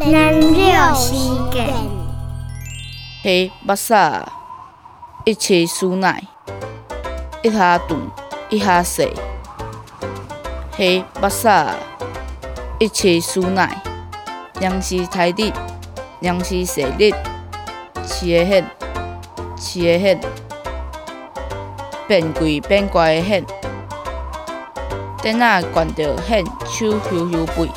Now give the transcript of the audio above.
能了时间。黑目屎，一切输奶，一下长，一下细。黑目屎，一切输奶，两是台日，两是细日，饲个很，饲个很。变贵变乖的很，顶仔惯着很手，咻咻背。